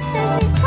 Susie's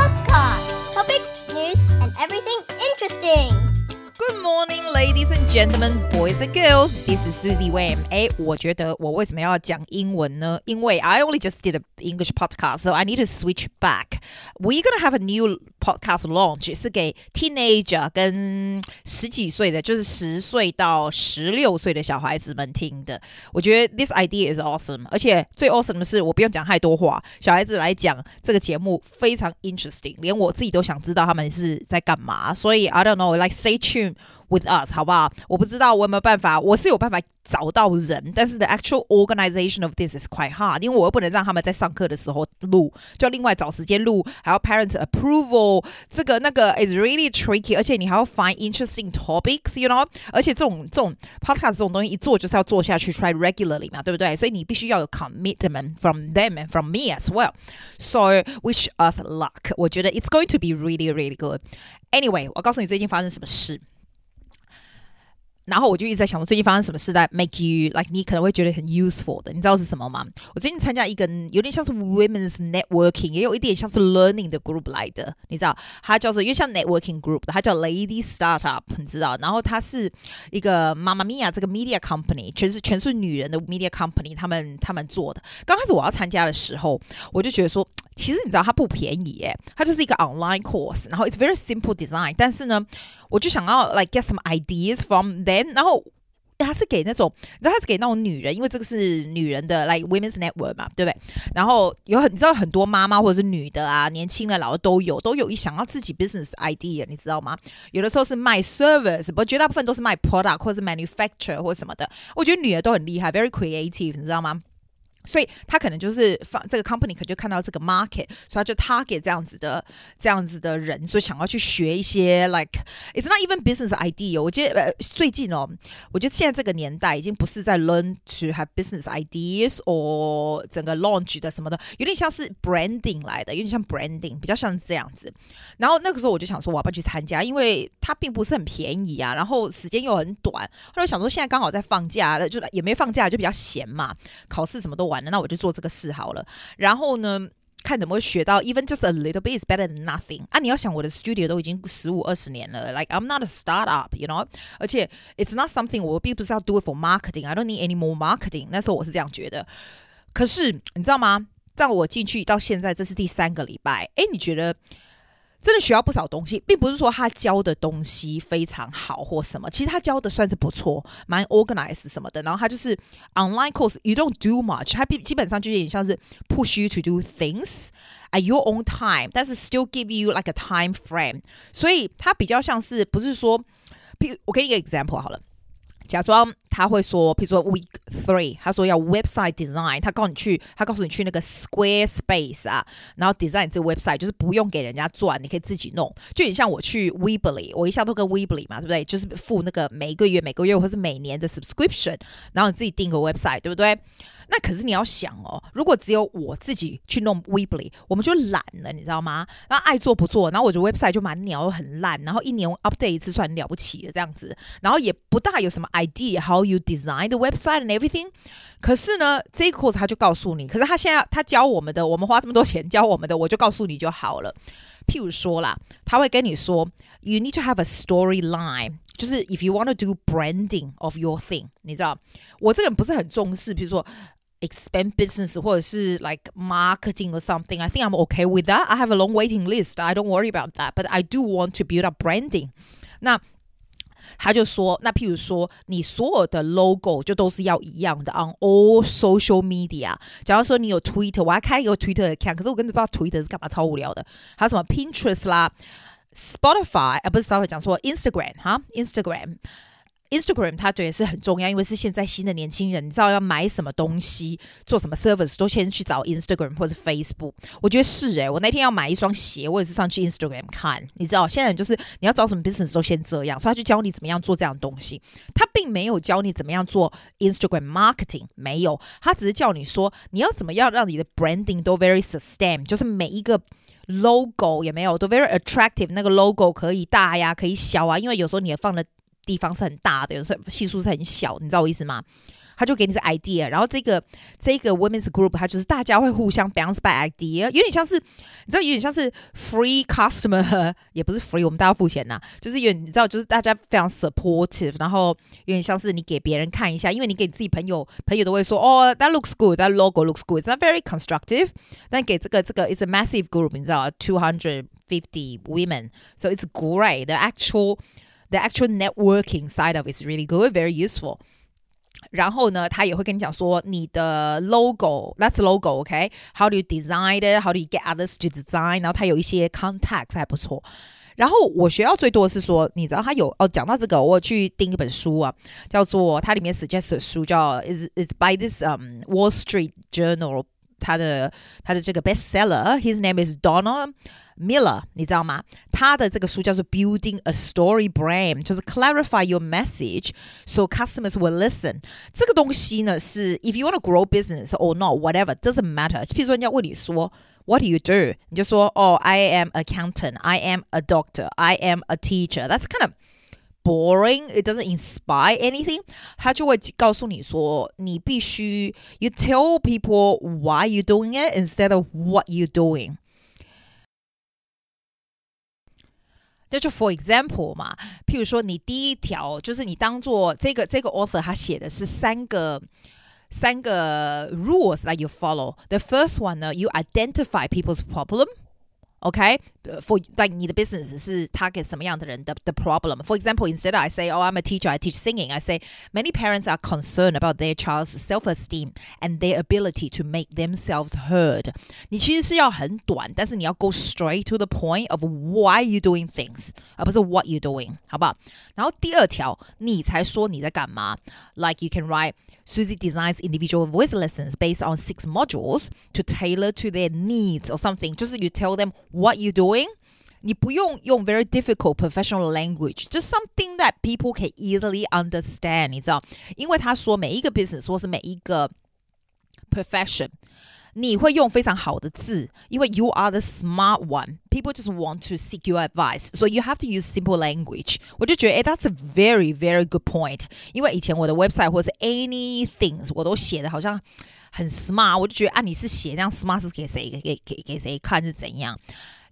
gentlemen, boys and girls. This is Susie Wam. 哎，我觉得我为什么要讲英文呢？因为 I only just did an English podcast, so I need to switch back. We're gonna have a new podcast launch，是给 teenager 跟十几岁的，就是十岁到十六岁的小孩子们听的。我觉得 this idea is awesome，而且最 awesome 的是，我不用讲太多话，小孩子来讲这个节目非常 interesting，连我自己都想知道他们是在干嘛。所以 I don't know，like stay tuned。 with us，好不好？我不知道我有没有办法，我是有办法找到人，但是 the actual organization of this is quite hard，因为我又不能让他们在上课的时候录，就要另外找时间录，还要 parents approval，这个那个 is really tricky，而且你还要 find interesting topics，you know，而且这种这种 podcast 这种东西一做就是要做下去，try regularly 嘛，对不对？所以你必须要有 commitment from them and from me as well。So wish us luck，我觉得 it's going to be really really good。Anyway，我告诉你最近发生什么事。 然后我就一直在想，说最近发生什么事在 make you like 你可能会觉得很 useful 的，你知道是什么吗？我最近参加一个有点像是 women's networking，也有一点像是 learning 的 group 来的，你知道，它叫做因为像 networking group 的，它叫 Lady Startup，你知道，然后它是一个 Mama Mia 这个 media company，全是全是女人的 media company，他们他们做的。刚开始我要参加的时候，我就觉得说，其实你知道它不便宜耶，它就是一个 online course，然后 it's very simple design，但是呢。我就想要 like get some ideas from them，然后他是给那种，你知道他是给那种女人，因为这个是女人的 like women's network 嘛，对不对？然后有很你知道很多妈妈或者是女的啊，年轻的、老的都有，都有一想要自己 business idea，你知道吗？有的时候是卖 service，不，绝大部分都是卖 product 或者是 manufacture 或者什么的。我觉得女的都很厉害，very creative，你知道吗？所以他可能就是放这个 company 可能就看到这个 market，所以他就 target 这样子的这样子的人，所以想要去学一些 like it's not even business idea。我觉得呃最近哦，我觉得现在这个年代已经不是在 learn to have business ideas or 整个 launch 的什么的，有点像是 branding 来的，有点像 branding，比较像这样子。然后那个时候我就想说，我要不要去参加？因为它并不是很便宜啊，然后时间又很短。后来想说，现在刚好在放假，就也没放假，就比较闲嘛，考试什么都。完了，那我就做这个事好了。然后呢，看怎么会学到，even just a little bit is better than nothing。啊，你要想我的 studio 都已经十五二十年了，like I'm not a startup，you know。而且 it's not something 我并不是要 do it for marketing。I don't need any more marketing。那时候我是这样觉得。可是你知道吗？在我进去到现在，这是第三个礼拜。哎，你觉得？真的学到不少东西，并不是说他教的东西非常好或什么，其实他教的算是不错，蛮 organized 什么的。然后他就是 online course，you don't do much，他基基本上就有点像是 push you to do things at your own time，但是 still give you like a time frame。所以他比较像是不是说，譬如我给你一个 example 好了。假装他会说，比如说 week three，他说要 website design，他告诉你去，他告诉你去那个 Squarespace 啊，然后 design 这个 website，就是不用给人家赚，你可以自己弄，就你像我去 Weebly，我一向都跟 Weebly 嘛，对不对？就是付那个每个月、每个月或是每年的 subscription，然后你自己订个 website，对不对？那可是你要想哦，如果只有我自己去弄 Weebly，我们就懒了，你知道吗？然后爱做不做，然后我的 website 就蛮鸟很烂，然后一年 update 一次算了不起的这样子，然后也不大有什么 idea how you design the website and everything。可是呢，这个 course 他就告诉你，可是他现在他教我们的，我们花这么多钱教我们的，我就告诉你就好了。譬如说啦，他会跟你说，you need to have a storyline。就是 if you want to do branding of your thing，你知道，我这个人不是很重视，比如说 expand business 或者是 like marketing or something. I think I'm okay with that. I have a long waiting list. I don't worry about that. But I do want to build up branding. 那他就说，那譬如说，你所有的 logo 就都是要一样的 on all social media。假如说你有 Twitter，我还开一个 Twitter account，可是我根本不知道 Twitter 是干嘛，超无聊的。还有什么 Pinterest 啦。Spotify 啊，不是 Spotify 讲错，Instagram 哈，Instagram。 Instagram 它对是很重要，因为是现在新的年轻人，你知道要买什么东西、做什么 service 都先去找 Instagram 或者 Facebook。我觉得是诶，我那天要买一双鞋，我也是上去 Instagram 看。你知道，现在就是你要找什么 business 都先这样，所以他就教你怎么样做这样东西。他并没有教你怎么样做 Instagram marketing，没有，他只是叫你说你要怎么样让你的 branding 都 very sustain，就是每一个。logo 也没有，都 very attractive。那个 logo 可以大呀，可以小啊，因为有时候你也放的地方是很大的，有时候系数是很小，你知道我意思吗？他就给你这 idea，然后这个这个 women's group 它就是大家会互相 bounce back idea，有点像是你知道有点像是 free customer，也不是 free，我们大家付钱呐，就是有你知道就是大家非常 supportive，然后有点像是你给别人看一下，因为你给自己朋友朋友都会说哦 that looks good，that logo looks good，it's not very constructive，但给这个这个 it's a massive group，你知道 two hundred fifty women，so it's great the actual the actual networking side of it is really good, very useful. 然后呢，他也会跟你讲说你的 logo，that's logo，OK？How、okay? do you design it? How do you get others to design？然后他有一些 contacts 还不错。然后我学到最多的是说，你知道他有哦，讲到这个，我去订一本书啊，叫做它里面 suggest 的书叫 is is by this um Wall Street Journal， 他的他的这个 bestseller，his name is Donald。Miller，你知道吗？他的这个书叫做《Building a Story Brand》，就是 Clarify your message so customers will listen。这个东西呢是，if you want to grow business or not whatever doesn't matter。譬如说人家问你说 What do you do？你就说哦、oh,，I am accountant, I am a doctor, I am a teacher. That's kind of boring. It doesn't inspire anything. 他就会告诉你说，你必须 you tell people why you're doing it instead of what you're doing. 这就 for example 嘛，譬如说你第一条就是你当做这个这个 author 他写的是三个三个 rules that you follow. The first one 呢，you identify people's problem. Okay, for like 你的 business 是 target 什么样的人的 the problem. For example, instead I say, oh, I'm a teacher, I teach singing. I say many parents are concerned about their child's self-esteem and their ability to make themselves heard. 你其实是要很短，但是你要 go straight to the point of why you doing things，而不是 what you doing，好不好？然后第二条，你才说你在干嘛。Like you can write. Susie designs individual voice lessons based on six modules to tailor to their needs or something. Just you tell them what you're doing. 你不用用 very difficult professional language, just something that people can easily understand. 你知道，因为他说每一个 business 或是每一个 profession 你会用非常好的字，因为 you are the smart one. People just want to seek your advice, so you have to use simple language. 我就觉得，哎，that's a very very good point. 因为以前我的 website 或是 anything 我都写的好像很 smart，我就觉得啊，你是写那样 smart 是给谁给给给谁看是怎样？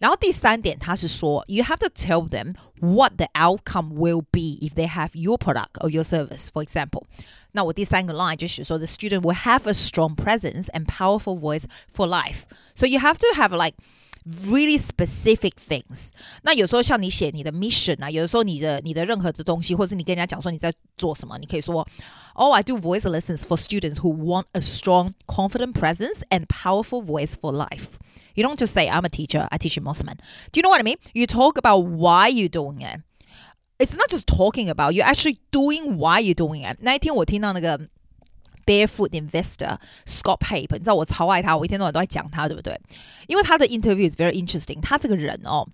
然后第三点，他是说，you have to tell them what the outcome will be if they have your product or your service. For example. 那我第三个 line 就是说，the student will have a strong presence and powerful voice for life. So you have to have like really specific things。那有时候像你写你的 mission 啊，有的时候你的你的任何的东西，或者你跟人家讲说你在做什么，你可以说，Oh, I do voice lessons for students who want a strong, confident presence and powerful voice for life. You don't just say I'm a teacher, I teach Muslim. Do you know what I mean? You talk about why you're doing it it's not just talking about you're actually doing why you're doing it。那一天我听到那个 Barefoot Investor Scott Pape，你知道我超爱他，我一天到晚都在讲他，对不对？因为他的 interview is very interesting。他这个人哦，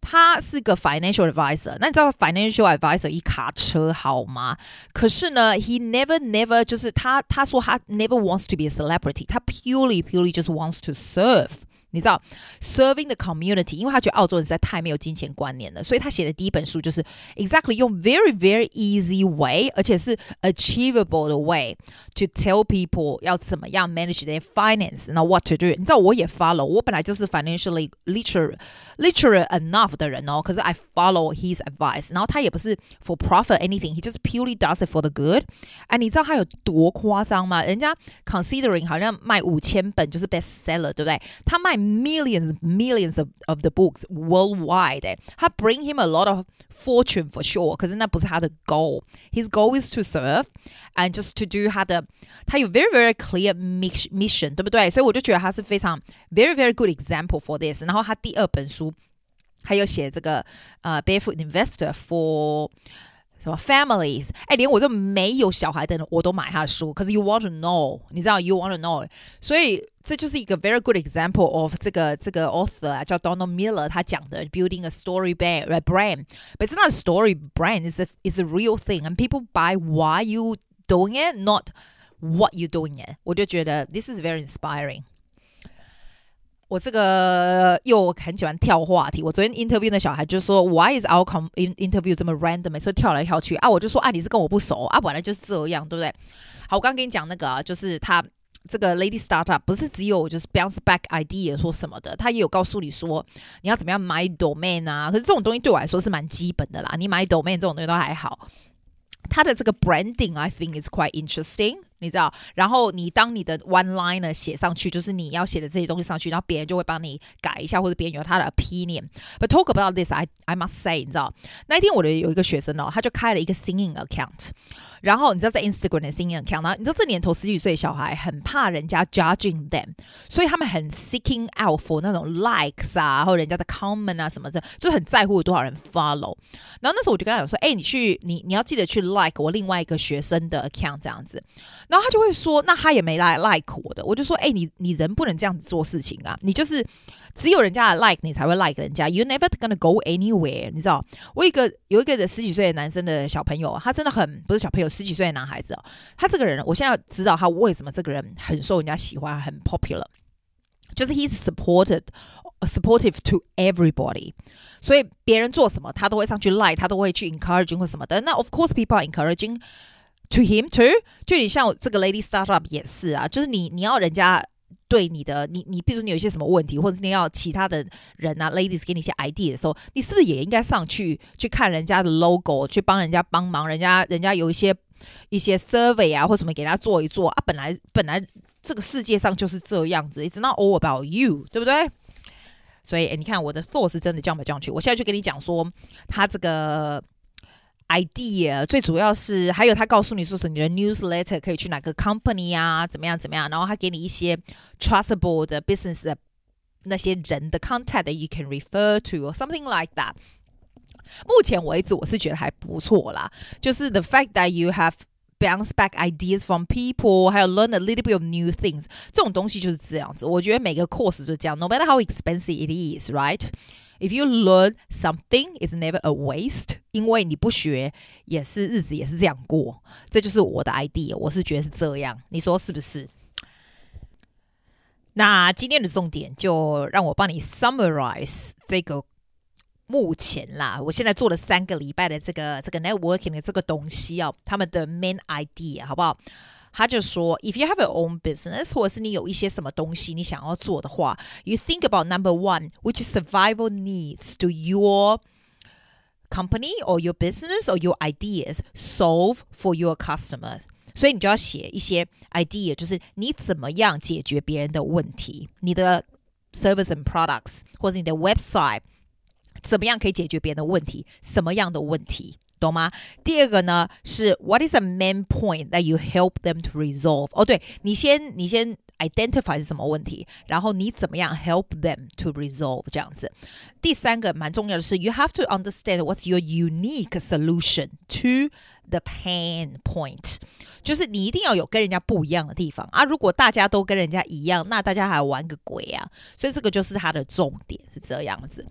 他是个 financial advisor。那你知道 financial advisor 一卡车好吗？可是呢，he never never 就是他他说他 never wants to be a celebrity，他 purely purely just wants to serve。 你知道，serving the community，因为他觉得澳洲人实在太没有金钱观念了，所以他写的第一本书就是 exactly 用 very very easy way，而且是 achievable 的 way to tell people 要怎么样 manage their finance，那 what to do。你知道我也 follow，我本来就是 financially literate literate enough 的人哦，可是 I follow his advice，然后他也不是 for profit anything，he just purely does it for the good。哎，你知道他有多夸张吗？人家 considering 好像卖五千本就是 best seller，对不对？他卖 millions, millions of, of the books worldwide. Have bring him a lot of fortune for sure. 可是那不是他的 goal. His goal is to serve and just to do 他的，他有 very very clear mission，对不对？所以我就觉得他是非常 very very good example for this。然后他第二本书，还有写这个呃 Barefoot Investor for 什么 families？哎，连我这没有小孩的人我都买他的书。可是 you want to know，你知道 you want to know，所以这就是一个 very good example of 这个这个 author 啊，叫 Donald Miller，他讲的 building a story brand brand。But it's not a story brand. It's a it's a real thing, and people buy why you doing it, not what you doing it. 我就觉得 this is very inspiring. 我这个又很喜欢跳话题。我昨天 interview 的小孩就说，Why is our com in interview？这么 random？每次跳来跳去啊，我就说啊，你是跟我不熟啊，本来就是这样，对不对？好，我刚刚跟你讲那个啊，就是他这个 Lady Startup 不是只有就是 bounce back idea 说什么的，他也有告诉你说你要怎么样买 domain 啊。可是这种东西对我来说是蛮基本的啦，你买 domain 这种东西都还好。它的这个 branding，I think is quite interesting。你知道，然后你当你的 one line 呢写上去，就是你要写的这些东西上去，然后别人就会帮你改一下，或者别人有他的 opinion。But talk about this, I I must say，你知道，那一天我的有一个学生哦，他就开了一个 singing account。然后你知道在 Instagram 的 singing account，然后你知道这年头十几岁小孩很怕人家 judging them，所以他们很 seeking out for 那种 likes 啊，或者人家的 comment 啊什么的，就很在乎有多少人 follow。然后那时候我就跟他讲说，哎，你去你你要记得去 like 我另外一个学生的 account 这样子。然后他就会说，那他也没来 like 我的，我就说，哎，你你人不能这样子做事情啊，你就是只有人家的 like 你才会 like 人家，you never gonna go anywhere，你知道？我一个有一个的十几岁的男生的小朋友，他真的很不是小朋友，十几岁的男孩子哦，他这个人，我现在要知道他为什么这个人很受人家喜欢，很 popular，就是 he's supported supportive to everybody，所以别人做什么他都会上去 like，他都会去 encouraging 或什么的。那 of course people are encouraging。To him too，就你像这个 lady startup 也是啊，就是你你要人家对你的你你，比如说你有一些什么问题，或者你要其他的人啊 ladies 给你一些 idea 的时候，你是不是也应该上去去看人家的 logo，去帮人家帮忙，人家人家有一些一些 survey 啊或什么给他做一做啊，本来本来这个世界上就是这样子，It's not all about you，对不对？所以你看我的 force 真的降不降去，我现在就跟你讲说他这个。idea 最主要是还有他告诉你说是你的 newsletter 可以去哪个 company 啊，怎么样怎么样，然后他给你一些 trustable 的 business 的那些人的 contact that you can refer to or something like that。目前为止我是觉得还不错啦，就是 the fact that you have bounce back ideas from people，还有 learn a little bit of new things，这种东西就是这样子。我觉得每个 course 就这样，no matter how expensive it If you learn something, it's never a waste. 因为你不学，也是日子也是这样过。这就是我的 idea，我是觉得是这样。你说是不是？那今天的重点就让我帮你 summarize 这个目前啦，我现在做了三个礼拜的这个这个 networking 的这个东西哦，他们的 main idea 好不好？他就说，if you have your own business，或者是你有一些什么东西你想要做的话，you think about number one, which survival needs do your company or your business or your ideas solve for your customers。所以你就要写一些 idea，就是你怎么样解决别人的问题，你的 service and products 或者你的 website 怎么样可以解决别人的问题，什么样的问题？ 懂吗？第二个呢是 What is the main point that you help them to resolve？哦，对你先你先 identify 是什么问题，然后你怎么样 help them to resolve 这样子。第三个蛮重要的是 You have to understand what's your unique solution to the pain point，就是你一定要有跟人家不一样的地方啊。如果大家都跟人家一样，那大家还玩个鬼啊！所以这个就是它的重点是这样子。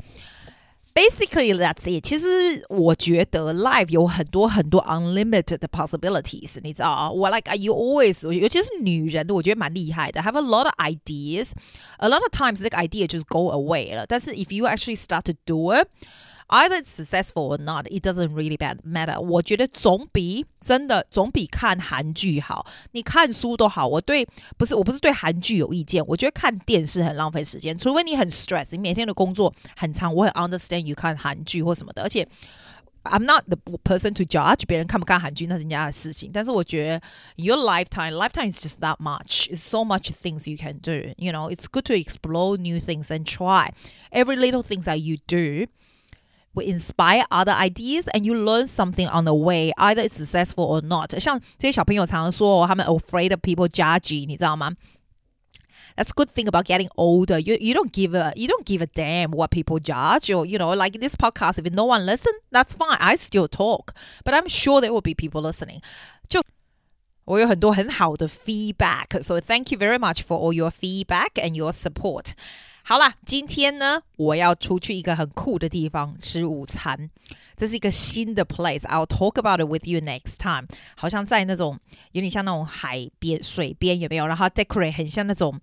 Basically, that's it. 其实我觉得 life 有很多很多 unlimited possibilities，你知道啊？我 like you always，尤其是女人，我觉得蛮厉害的。Have a lot of ideas. A lot of times, 这个 idea just go away 了。但是 if you actually start to do it either it's successful or not, it doesn't really bad matter。我觉得总比真的总比看韩剧好。你看书都好，我对不是我不是对韩剧有意见，我觉得看电视很浪费时间，除非你很 stress，你每天的工作很长，我很 understand you 看韩剧或什么的，而且。I'm not the person to judge 别人看不看韩剧那是人家的事情，但是我觉得 your lifetime lifetime is just that much. It's so much things you can do. You know, it's good to explore new things and try every little things that you do will inspire other ideas and you learn something on the way, either it's successful or not. 像这些小朋友常常说他们 afraid of people judging，你知道吗？That's good thing about getting older. You you don't give a you don't give a damn what people judge or you know like this podcast. If no one listen, that's fine. I still talk, but I'm sure there will be people listening. 就我有很多很好的 feedback, so thank you very much for all your feedback and your support. 好了，今天呢，我要出去一个很酷的地方吃午餐。这是一个新的 place。I'll talk about it with you next time。好像在那种有点像那种海边、水边，有没有？然后 decorate 很像那种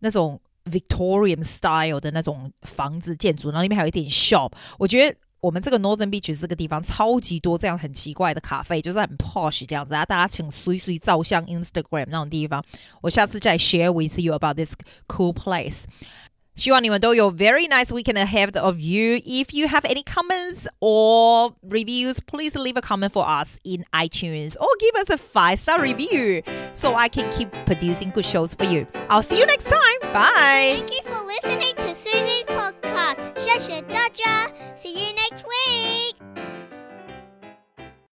那种 Victorian style 的那种房子建筑，然后里面还有一点 shop。我觉得我们这个 Northern Beach 这个地方超级多这样很奇怪的咖啡，就是很 posh 这样子啊，大家请随随照相 Instagram 那种地方。我下次再 share with you about this cool place。希望你们都有 very nice weekend ahead of you. If you have any comments or reviews, please leave a comment for us in iTunes or give us a five star review so I can keep producing good shows for you. I'll see you next time. Bye. Thank you for listening to Susie's podcast. 谢谢大家. See you next week.